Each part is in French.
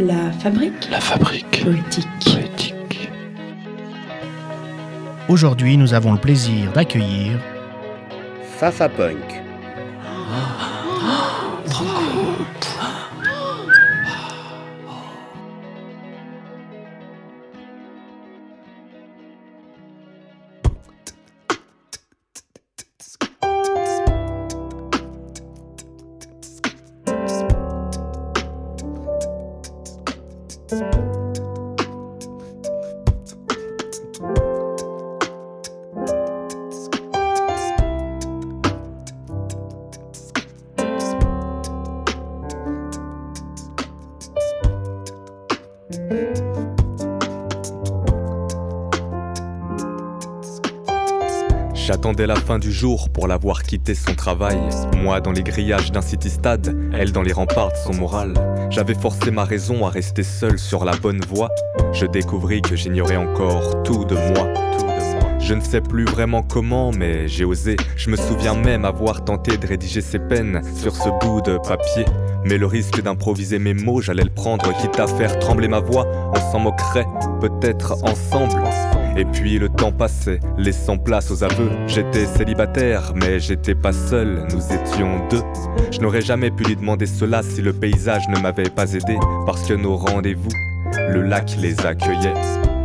La fabrique La fabrique poétique. poétique. Aujourd'hui, nous avons le plaisir d'accueillir Fafa Punk. Sports. J'attendais la fin du jour pour la voir son travail. Moi dans les grillages d'un city-stade, elle dans les remparts de son moral. J'avais forcé ma raison à rester seul sur la bonne voie. Je découvris que j'ignorais encore. Tout de moi. Je ne sais plus vraiment comment, mais j'ai osé. Je me souviens même avoir tenté de rédiger ses peines sur ce bout de papier. Mais le risque d'improviser mes mots, j'allais le prendre, quitte à faire trembler ma voix. On s'en moquerait, peut-être ensemble. Et puis le temps passait, laissant place aux aveux. J'étais célibataire, mais j'étais pas seul, nous étions deux. Je n'aurais jamais pu lui demander cela si le paysage ne m'avait pas aidé, parce que nos rendez-vous, le lac les accueillait.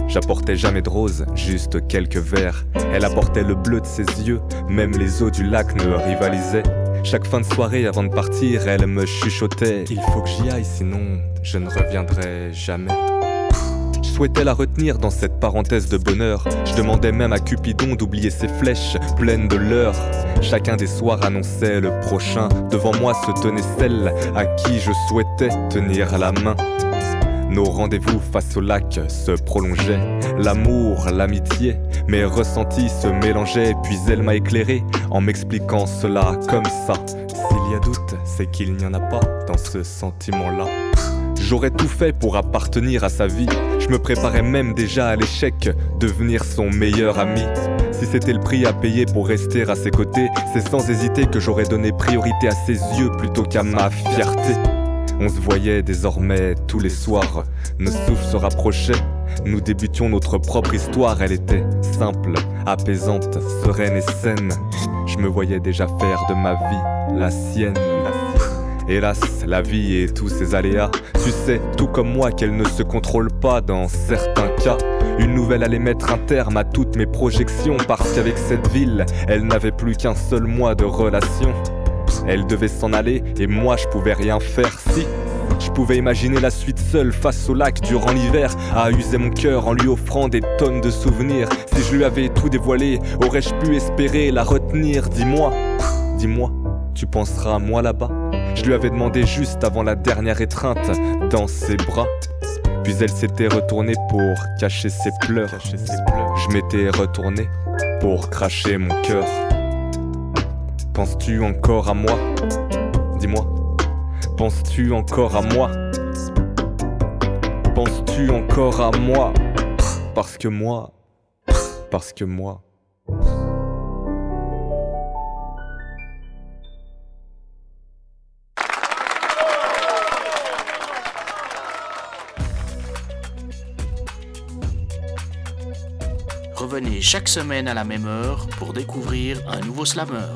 J'apportais jamais de roses, juste quelques verres. Elle apportait le bleu de ses yeux, même les eaux du lac ne rivalisaient. Chaque fin de soirée avant de partir, elle me chuchotait Il faut que j'y aille, sinon je ne reviendrai jamais. Je souhaitais la retenir dans cette parenthèse de bonheur. Je demandais même à Cupidon d'oublier ses flèches pleines de leurres. Chacun des soirs annonçait le prochain. Devant moi se tenait celle à qui je souhaitais tenir la main. Nos rendez-vous face au lac se prolongeaient. L'amour, l'amitié, mes ressentis se mélangeaient. Puis elle m'a éclairé en m'expliquant cela comme ça. S'il y a doute, c'est qu'il n'y en a pas dans ce sentiment-là. J'aurais tout fait pour appartenir à sa vie. Je me préparais même déjà à l'échec, devenir son meilleur ami. Si c'était le prix à payer pour rester à ses côtés, c'est sans hésiter que j'aurais donné priorité à ses yeux plutôt qu'à ma fierté. On se voyait désormais tous les soirs, nos souffles se rapprochaient. Nous débutions notre propre histoire, elle était simple, apaisante, sereine et saine. Je me voyais déjà faire de ma vie la sienne. Hélas, la vie et tous ses aléas. Tu sais, tout comme moi, qu'elle ne se contrôle pas dans certains cas. Une nouvelle allait mettre un terme à toutes mes projections parce qu'avec cette ville, elle n'avait plus qu'un seul mois de relation. Elle devait s'en aller et moi je pouvais rien faire si je pouvais imaginer la suite seule face au lac durant l'hiver, à user mon cœur en lui offrant des tonnes de souvenirs. Si je lui avais tout dévoilé, aurais-je pu espérer la retenir? Dis-moi, dis-moi, tu penseras à moi là-bas? Je lui avais demandé juste avant la dernière étreinte dans ses bras. Puis elle s'était retournée pour cacher ses pleurs. Je m'étais retourné pour cracher mon cœur. Penses-tu encore à moi? Dis-moi. Penses-tu encore à moi? Penses-tu encore à moi? Parce que moi, parce que moi. Revenez chaque semaine à la même heure pour découvrir un nouveau slammer.